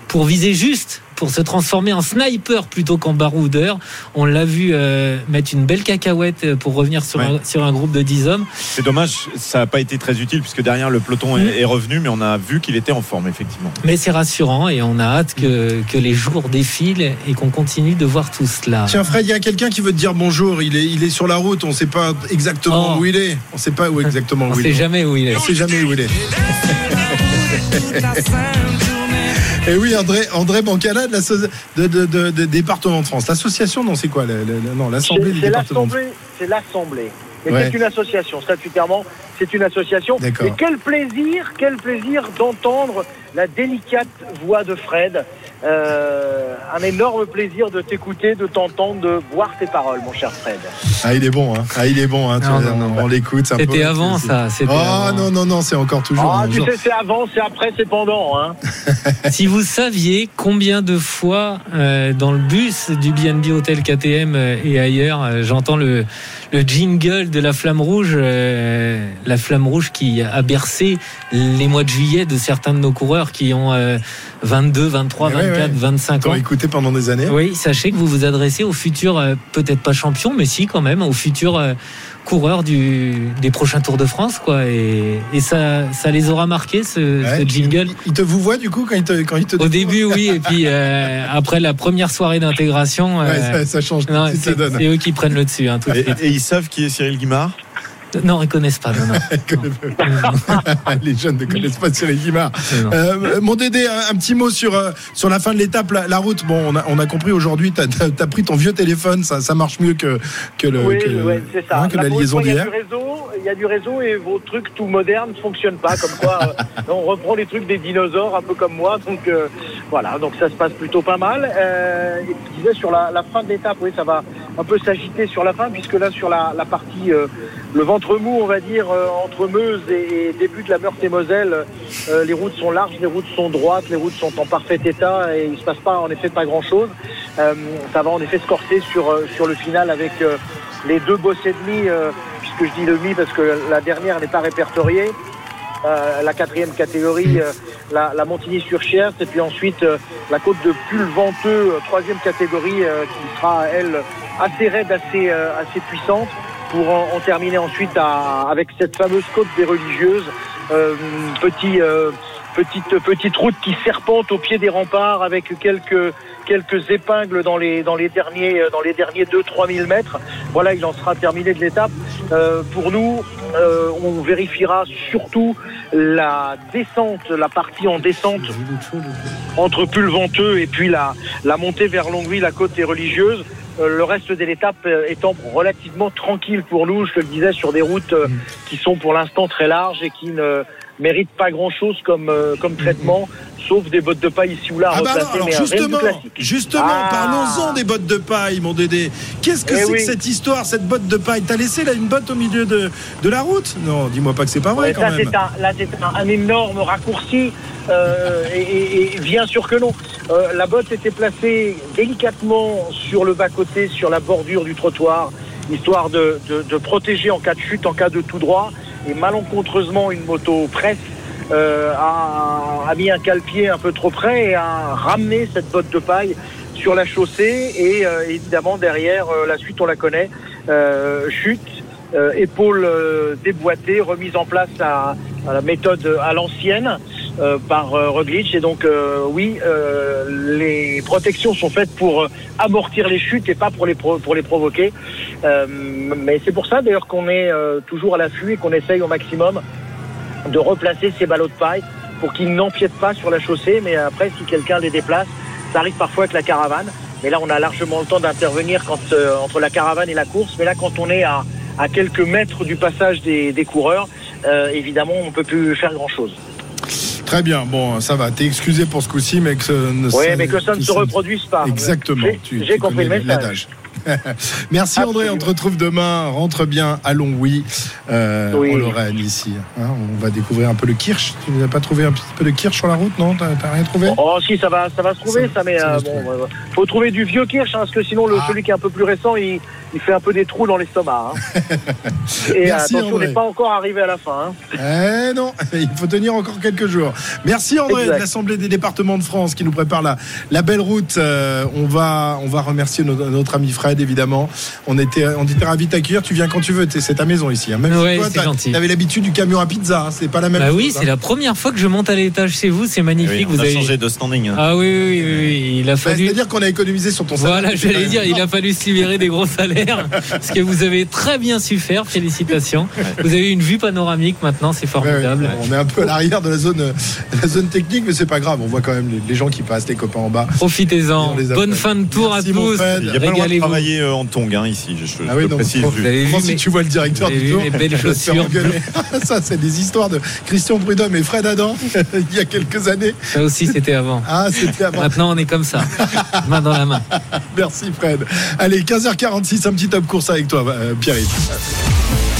pour viser juste, pour se transformer en sniper plutôt qu'en baroudeur. On l'a vu euh, mettre une belle cacahuète euh, pour revenir sur, Ouais. un, sur un groupe de 10 hommes. C'est dommage, ça n'a pas été très utile puisque derrière le peloton Mm. est, revenu, mais on a vu qu'il était en forme effectivement. Mais c'est rassurant et on a hâte que, que les jours défilent et qu'on continue de voir tout cela. Tiens Fred, il y a quelqu'un qui veut te dire bonjour. Il est, il est sur la route. On ne sait pas exactement Oh. où il est. On ne sait pas où exactement on où ne il sait est. jamais où il est. On ne sait jamais où il est. Et oui, André, André Bancala de la so- de, de, de- de département de France. L'association, non, c'est quoi le- le- Non, l'Assemblée du C'est département de France. l'Assemblée, c'est l'Assemblée. Ouais. c'est une association, statutairement, c'est une association. Et quel plaisir, quel plaisir d'entendre la délicate voix de Fred. Euh, un énorme plaisir de t'écouter, de t'entendre, de boire tes paroles, mon cher Fred. Ah, il est bon, hein. Ah, il est bon, hein. Tu Non, vois, non, non. on l'écoute. c'est un C'était avant ça. Oh avant. non, non, non, c'est encore toujours. Ah, tu sais, c'est avant, c'est après, c'est pendant. Hein. Si vous saviez combien de fois euh, dans le bus du BNB Hotel KTM euh, et ailleurs, euh, j'entends le, le jingle de la flamme rouge, euh, la flamme rouge qui a bercé les mois de juillet de certains de nos coureurs qui ont euh, 22, 23, Mais ouais, 24, ouais. 25 T'as ans. écouté pendant des années. Oui, sachez que vous vous adressez aux futurs, euh, peut-être pas champions, mais si quand même, aux futurs euh, coureurs du, des prochains Tours de France, quoi. Et, et ça, ça les aura marqués ce, Ouais. ce jingle. Il te vous voit du coup quand il te, quand il te Au début, oui, et puis euh, après la première soirée d'intégration, Ouais, ça, ça change. non, tout, ça c'est donne. c'est eux qui prennent le dessus. Hein, tout de Et, suite. et ils savent qui est Cyril Guimard? Non, ils connaissent pas. Non, non. Les jeunes ne connaissent pas Cyril Guimard. Euh, mon Dédé, un, un petit mot sur, euh, sur la fin de l'étape, la, la route. Bon, on a, on a compris aujourd'hui, tu as, pris ton vieux téléphone, ça, ça marche mieux que, que, le, oui, que, le- ouais, c'est ça. hein, que la liaison fois, Il y a d'hier. du réseau, il y a du réseau et vos trucs tout modernes ne fonctionnent pas. Comme quoi, euh, on reprend les trucs des dinosaures, un peu comme moi. Donc euh, voilà, donc ça se passe plutôt pas mal. Euh, et je disais sur la, la fin de l'étape, oui, ça va un peu s'agiter sur la fin, puisque là sur la, la partie, euh, le ventre mou, on va dire, euh, entre Meuse et, début de la Meurthe-et-Moselle, euh, les routes sont larges, les routes sont droites, les routes sont en parfait état et il se passe pas en effet pas grand chose. ça va en effet se sur, euh, sur le final avec euh, les deux bosses et demi, euh, puisque je dis demi parce que la dernière n'est pas répertoriée. Euh, la quatrième catégorie, euh, la, Montigny-sur-Cher, et puis ensuite euh, la côte de Pulventeux, euh, troisième catégorie, euh, qui sera elle assez raide, assez, euh, assez puissante, pour en, terminer ensuite avec cette fameuse côte des religieuses, euh, euh, petite petite route qui serpente au pied des remparts avec quelques quelques épingles dans les dans les derniers dans les derniers 2 3000 mètres. Voilà, il en sera terminé de l'étape. Euh, pour nous, on vérifiera surtout la descente, la partie en descente entre Pulventeux et puis la la montée vers Longwy, la côte des religieuses. Euh, le reste de l'étape euh, étant relativement tranquille pour nous, je te le disais, sur des routes euh, qui sont pour l'instant très larges et qui ne mérite pas grand-chose comme, euh, comme traitement, sauf des bottes de paille ici ou là Ah bah alors, justement, justement, Ah. parlons-en des bottes de paille, mon Dédé. Qu'est-ce que Eh c'est oui. que cette histoire, cette botte de paille? T'as laissé là une botte au milieu de, de la route? Non, dis-moi pas que c'est pas vrai Ouais, quand ça, même. c'est un, là, c'est un, un énorme raccourci. euh, et, et- et bien sûr que non. Euh, la botte était placée délicatement sur le bas-côté, sur la bordure du trottoir, histoire de, de- de protéger en cas de chute, en cas de tout droit. Et malencontreusement, une moto presse euh, a, mis un cale-pied un peu trop près et a ramené cette botte de paille sur la chaussée. Et euh, évidemment, derrière, euh, la suite, on la connaît. Chute, euh, épaules euh, déboîtées, remise en place à, la méthode à l'ancienne euh, par euh, Roglic. Et donc, euh, oui, euh, les protections sont faites pour euh, amortir les chutes et pas pour les, pour les provoquer. Euh, mais c'est pour ça d'ailleurs qu'on est euh, toujours à l'affût et qu'on essaye au maximum de replacer ces ballots de paille pour qu'ils n'empiètent pas sur la chaussée. Mais après, si quelqu'un les déplace, ça arrive parfois avec la caravane. Mais là, on a largement le temps d'intervenir euh, entre la caravane et la course. Mais là, quand on est à, à quelques mètres du passage des, des coureurs, euh, évidemment, on peut plus faire grand-chose. Très bien, bon, ça va. T'es excusé pour ce coup-ci, mais que ça ne Oui, ça- mais que ça ne se reproduise pas. Exactement. J'ai- compris le message. Merci André, on te retrouve demain. Rentre bien à Longwy, euh, Oui. en Lorraine, ici. Hein, on va découvrir un peu le kirsch. Tu n'as pas trouvé un petit peu de kirsch sur la route, non? T'as rien trouvé? Oh si ça va ça va se trouver ça, mais ça euh, bon euh, faut trouver du vieux kirsch hein, parce que sinon le, celui qui est un peu plus récent il, il fait un peu des trous dans l'estomac hein. et Merci, attention on André. n'est pas encore arrivé à la fin hein. Eh non, il faut tenir encore quelques jours. Merci André Exact. de l'Assemblée des départements de France qui nous prépare la, la belle route. Euh, on va on va remercier notre, notre ami Fred évidemment. On était on était ravis de t'accueillir. Tu viens quand tu veux. C'est ta maison ici. hein. Même Ouais, si toi, gentil. t'avais l'habitude du camion à pizza. hein. C'est pas la même Bah chose. oui, hein. c'est la première fois que je monte à l'étage chez vous, c'est magnifique. Oui, on vous a avez changé de standing. hein. Ah oui, oui, oui, oui, il a Bah, fallu. C'est-à-dire qu'on a économisé sur ton salaire. Voilà, j'allais dire, il a fallu se libérer des gros salaires, ce que vous avez très bien su faire. Félicitations. Vous avez une vue panoramique maintenant, c'est ouais. formidable. On est un peu à l'arrière de la zone, euh, la zone technique, mais c'est pas grave. On voit quand même les, les gens qui passent, les copains en bas. Profitez-en. Bonne fin de tour Merci, à tous. Fred. Il n'y a pas le droit de travailler euh, en tongs hein, ici, je, je Ah oui, non, précise. Vous avez vu si mes- tu vois le directeur vous du tour belles faire chaussures. Ça, c'est des histoires de Christian Prudhomme et Fred Adam il y a quelques années. Ça aussi, c'était avant. Ah, c'était avant. Maintenant, on est comme ça, main dans la main. Merci Fred. Allez, 15h46, un petit top course avec toi, euh, Pierre-Yves.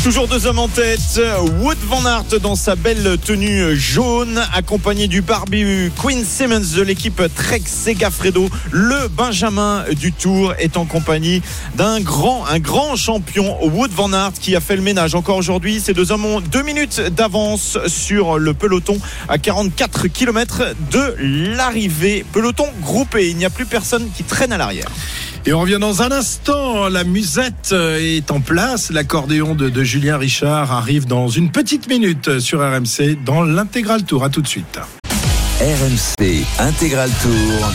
Toujours deux hommes en tête. Wood Van Aert dans sa belle tenue jaune, accompagné du barbu Quinn Simmons de l'équipe Trek Segafredo. Le Benjamin du Tour est en compagnie d'un grand, un grand champion, Wood Van Aert, qui a fait le ménage encore aujourd'hui. Ces deux hommes ont deux minutes d'avance sur le peloton à 44 km de l'arrivée. Peloton groupé. Il n'y a plus personne qui traîne à l'arrière. Et on revient dans un instant. La musette euh, est en place. L'accordéon de, de Julien Richard arrive dans une petite minute sur RMC dans l'intégral tour. À tout de suite. RMC Intégral Tour.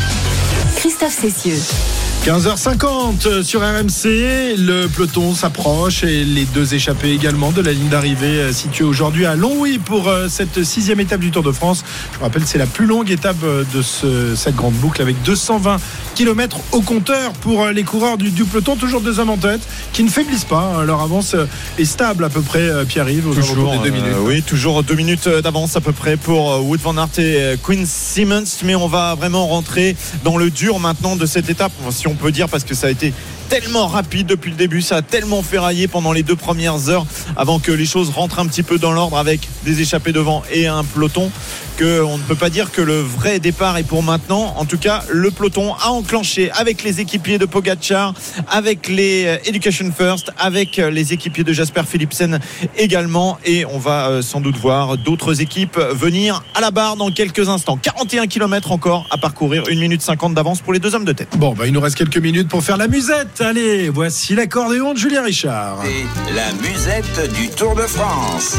Christophe Cessieux. 15h50 sur RMC, le peloton s'approche et les deux échappés également de la ligne d'arrivée euh, située aujourd'hui à Longwy pour euh, cette sixième étape du Tour de France. Je vous rappelle, c'est la plus longue étape euh, de ce- cette grande boucle avec 220 km au compteur pour les coureurs du, du peloton. Toujours deux hommes en tête qui ne faiblissent pas. hein. Leur avance est stable à peu près, Pierre-Yves, aux des deux euh, minutes. oui, toujours deux minutes d'avance à peu près pour Wood Van Aert et Quinn Simmons. Mais on va vraiment rentrer dans le dur maintenant de cette étape, si on peut dire, parce que ça a été tellement rapide depuis le début, ça a tellement ferraillé pendant les deux premières heures avant que les choses rentrent un petit peu dans l'ordre avec des échappés devant et un peloton que on ne peut pas dire que le vrai départ est pour maintenant. En tout cas, le peloton a enclenché avec les équipiers de Pogacar, avec les euh, Education First, avec euh, les équipiers de Jasper Philipsen également. Et on va euh, sans doute voir d'autres équipes venir à la barre dans quelques instants. 41 km encore à parcourir, 1 minute 50 d'avance pour les deux hommes de tête. Bon, bah, il nous reste quelques minutes pour faire la musette. Allez, voici l'accordéon de Julien Richard. Et la musette du Tour de France.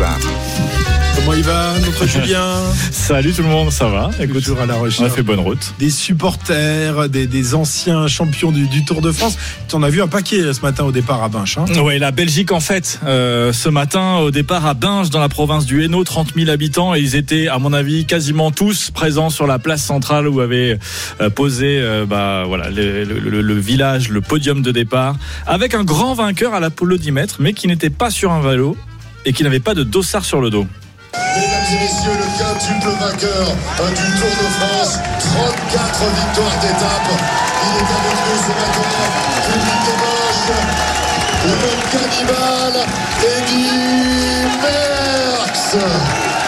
Comment il va, notre Julien Salut tout le monde, ça va Écoute, Toujours à la on a recherche. fait bonne route. des supporters, des, des anciens champions du, du Tour de France. Tu en as vu un paquet euh, ce matin au départ à Binche. hein Ouais, la Belgique en fait, euh, ce matin au départ à Binge dans la province du Hainaut, 30 000 habitants et ils étaient à mon avis quasiment tous présents sur la place centrale où avait euh, posé euh, bah voilà le, le- le- le village, le podium de départ, avec un grand vainqueur à l'applaudimètre mais qui n'était pas sur un vélo et qui n'avait pas de dossard sur le dos. Mesdames et messieurs, le quintuple vainqueur du Tour de France, 34 victoires d'étape. Il est avec nous ce matin, public de Bosch, le cannibale Eddy Merckx.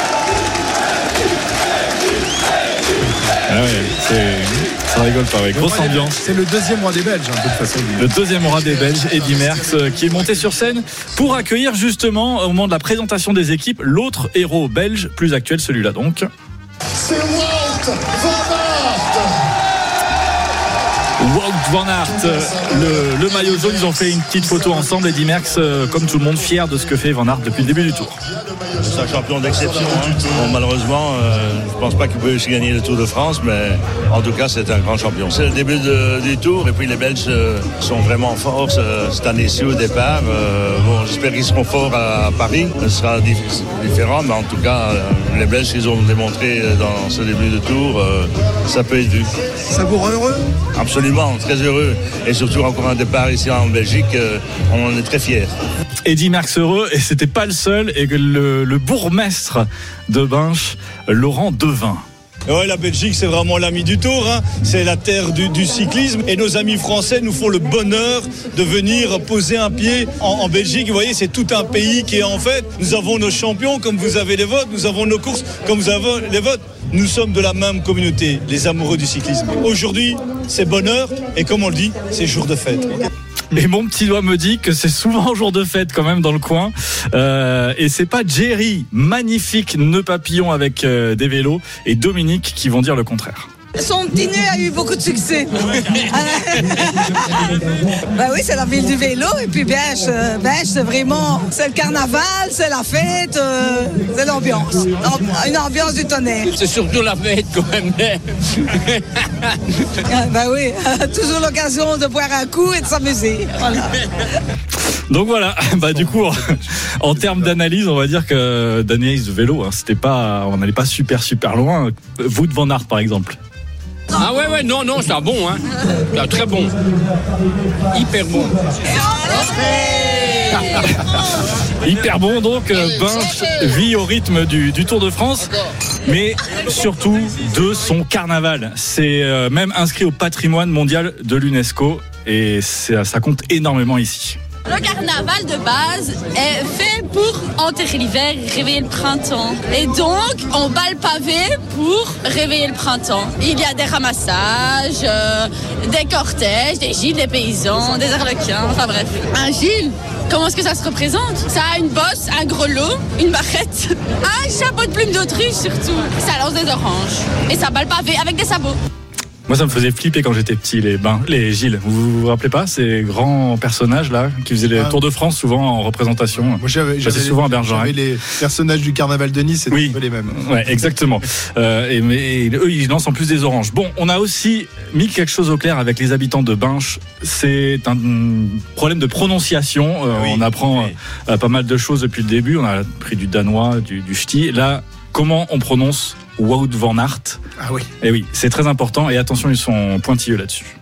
Ah ouais, c'est- ça rigole pas, ouais. grosse ambiance. C'est le deuxième roi des Belges, peu de façon. Le deuxième roi des Belges, Eddy Merckx, euh, qui est monté sur scène pour accueillir justement, au moment de la présentation des équipes, l'autre héros belge, plus actuel, celui-là donc. C'est Aert. Wout van Aert, le, le maillot jaune, ils ont fait une petite photo ensemble. Eddy Merckx, euh, comme tout le monde, fier de ce que fait Van Aert depuis le début du tour. C'est un champion d'exception. hein. Bon, malheureusement, euh, je ne pense pas qu'il peut aussi gagner le Tour de France, mais en tout cas, c'est un grand champion. C'est le début de- du Tour, et puis les Belges euh, sont vraiment forts euh, cette année-ci au départ. Euh, bon, j'espère qu'ils seront forts à Paris. Ce sera dif- différent, mais en tout cas, euh, les Belges, ils ont démontré dans ce début de Tour, euh, ça peut être vu. Ça vous rend heureux? Absolument, très heureux. Et surtout, encore un départ ici en Belgique, euh, on en est très fiers. Eddy Merckx heureux, et c'était pas le seul, et que le, le bourgmestre de Binche, Laurent Devin. Ouais, la Belgique, c'est vraiment l'ami du Tour. hein. C'est la terre du, du cyclisme. Et nos amis français nous font le bonheur de venir poser un pied en, en Belgique. Vous voyez, c'est tout un pays qui est en fait. Nous avons nos champions, comme vous avez les vôtres. Nous avons nos courses, comme vous avez les vôtres. Nous sommes de la même communauté, les amoureux du cyclisme. Aujourd'hui, c'est bonheur. Et comme on le dit, c'est jour de fête. Et mon petit doigt me dit que c'est souvent jour de fête quand même dans le coin. Euh, et c'est pas Jerry, magnifique nœud papillon avec euh, des vélos, et Dominique qui vont dire le contraire. Son petit nœud a eu beaucoup de succès. bah oui, c'est la ville du vélo. Et puis Bêche, euh, c'est vraiment, c'est le carnaval, c'est la fête, euh, c'est l'ambiance. Am- Une ambiance du tonnerre. C'est surtout la fête quand même. Bah oui, toujours l'occasion de boire un coup et de s'amuser. Voilà. Donc voilà, bah du coup, en, termes d'analyse, on va dire que d'analyse de vélo, hein, c'était pas, on n'allait pas super super loin. Vous de Van Aert par exemple. Ah ouais, ouais, non, non, c'est un bon, hein. C'est très bon. Hyper bon. Hyper bon donc, euh, Binche vit au rythme du, du Tour de France, mais surtout de son carnaval. C'est euh, même inscrit au patrimoine mondial de l'UNESCO et ça compte énormément ici. Le carnaval de base est fait pour enterrer l'hiver et réveiller le printemps. Et donc, on bat le pavé pour réveiller le printemps. Il y a des ramassages, euh, des cortèges, des gilles, des paysans, des arlequins, enfin bref. Un gile Comment est-ce que ça se représente? Ça a une bosse, un grelot, une barrette, un chapeau de plume d'autruche surtout. Ça lance des oranges. Et ça bat le pavé avec des sabots. Moi, ça me faisait flipper quand j'étais petit, les bains, les Gilles. Vous vous rappelez pas ces grands personnages là qui faisaient les Ah. Tours de France souvent en représentation? Moi, j'avais, souvent à Bergerac. les personnages du carnaval de Nice, c'était Oui. un peu les mêmes. Ouais, exactement. Euh, et, mais eux, ils lancent en plus des oranges. Bon, on a aussi mis quelque chose au clair avec les habitants de Binche. C'est un problème de prononciation. Euh, on apprend euh, pas mal de choses depuis le début. On a pris du danois, du, du ch'ti. Là, comment on prononce Wout van Aert Ah oui. Et oui, c'est très important. Et attention, ils sont pointilleux là-dessus.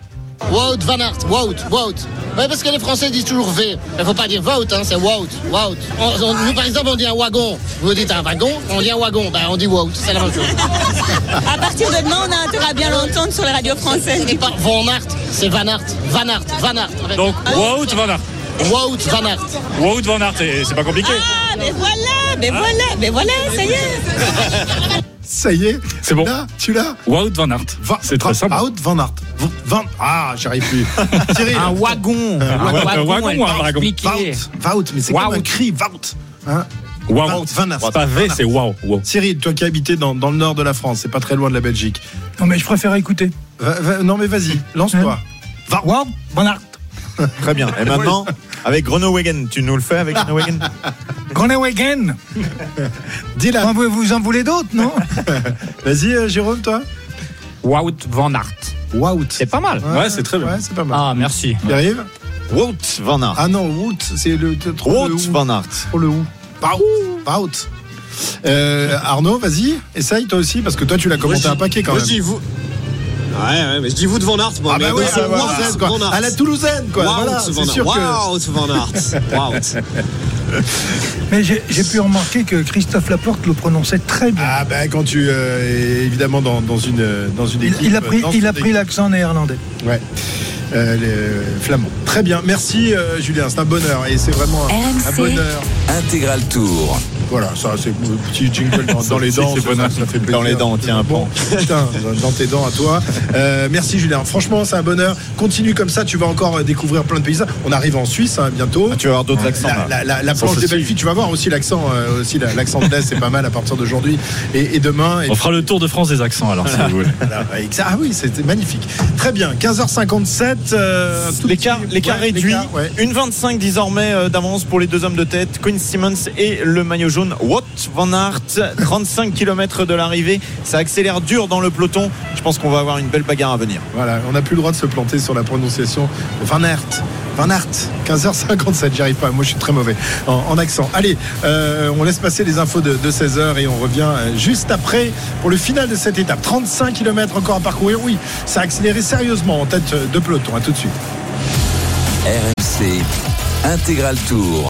Wout Van Aert, Wout, Wout. Ouais, parce que les Français disent toujours V. Il faut pas dire Wout, hein, c'est Wout, Wout. On- on- nous, par exemple, on dit un wagon. Vous dites un wagon, on dit un wagon. Ben, on dit Wout, c'est la même chose. À partir de demain, on a intérêt à bien l'entendre sur les radios françaises. C'est pas Van Aert, c'est Van Aert, Van Aert, Van Aert. Donc, Wout van Aert. Wout Van Aert. Wout van Aert, et c'est pas compliqué. Ah, mais voilà, mais voilà, mais voilà, ça y est. Ça y est. C'est bon. Là, tu l'as Wout van Aert. C'est très simple. Wout van Aert. Van- Ah, j'arrive plus. Cyril. Un wagon. Euh, Un ouais, wagon, wagon, elle un wagon. expliqué. Wout, Wout, mais c'est comme un cri, Wout. Hein Wout. Van Aert. C'est pas V, c'est wow. wow. Cyril, toi qui habitais dans, dans le nord de la France, c'est pas très loin de la Belgique. Non, mais je préfère écouter. Va- va- non, mais vas-y, lance-toi. Wout Van Aert. Très bien. Et maintenant, avec Groenewegen, tu nous le fais avec Groenewegen Groenewegen. Dis-la. Vous, vous en voulez d'autres, non Vas-y, euh, Jérôme, toi. Wout van Aert. Wout. C'est pas mal. Ouais, c'est très bien. Ouais, c'est pas mal. Ah, merci. Tu arrives Wout van Aert. Ah non, Wout, c'est le. Trop le Wout ou. van Aert. Trop le ou. Wout. Wout. Euh, Arnaud, vas-y, essaye toi aussi, parce que toi tu l'as commenté un paquet quand même. dis vous. Ouais, ouais, mais je dis vous de Van Aert, moi. Ah mais bah oui, c'est. Van Aert. À la Toulousaine, quoi. Wout Voilà, Van c'est Aert. Wout Van Aert. Wout. Mais j'ai pu remarquer que Christophe Laporte le prononçait très bien. Ah ben quand tu euh, es évidemment dans, dans une dans une Il, équipe. il a pris, il a pris l'accent néerlandais. Ouais. Euh, les Flamands. Très bien, merci euh, Julien, c'est un bonheur et c'est vraiment un, un RMC. bonheur. Intégral Tour. Voilà, ça c'est un petit jingle dans, dans les dents. c'est ça, fait plaisir. Dans les dents, tiens, Bon, putain, dans tes dents à toi. Euh, merci Julien, franchement c'est un bonheur. Continue comme ça, tu vas encore euh, découvrir plein de paysages. On arrive en Suisse hein, bientôt. Ah, tu vas avoir d'autres accents. La, là. la- la- la Ça, planche c'est des belles filles, tu vas voir aussi l'accent, euh, aussi la- l'accent de l'Est, c'est pas mal à partir d'aujourd'hui et, et demain. Et On fera le tour de France des accents alors si vous voulez. exa- ah oui, c'était magnifique. Très bien, 15h57. euh, un L'écart, petit- l'écart ouais, réduit. ouais. Une 25 désormais euh, d'avance pour les deux hommes de tête, Quinn Simmons et le maillot jaune Wout van Aert. 35 km de l'arrivée. Ça accélère dur dans le peloton. Je pense qu'on va avoir une belle bagarre à venir. Voilà, on n'a plus le droit de se planter sur la prononciation. Van Aert. Van Aert, 15h57, j'y arrive pas, moi je suis très mauvais en, en accent. Allez, euh, on laisse passer les infos de, 16h et on revient euh, juste après pour le final de cette étape. 35 km encore à parcourir, oui, ça a accéléré sérieusement en tête de peloton. À tout de suite. RMC Intégral Tour.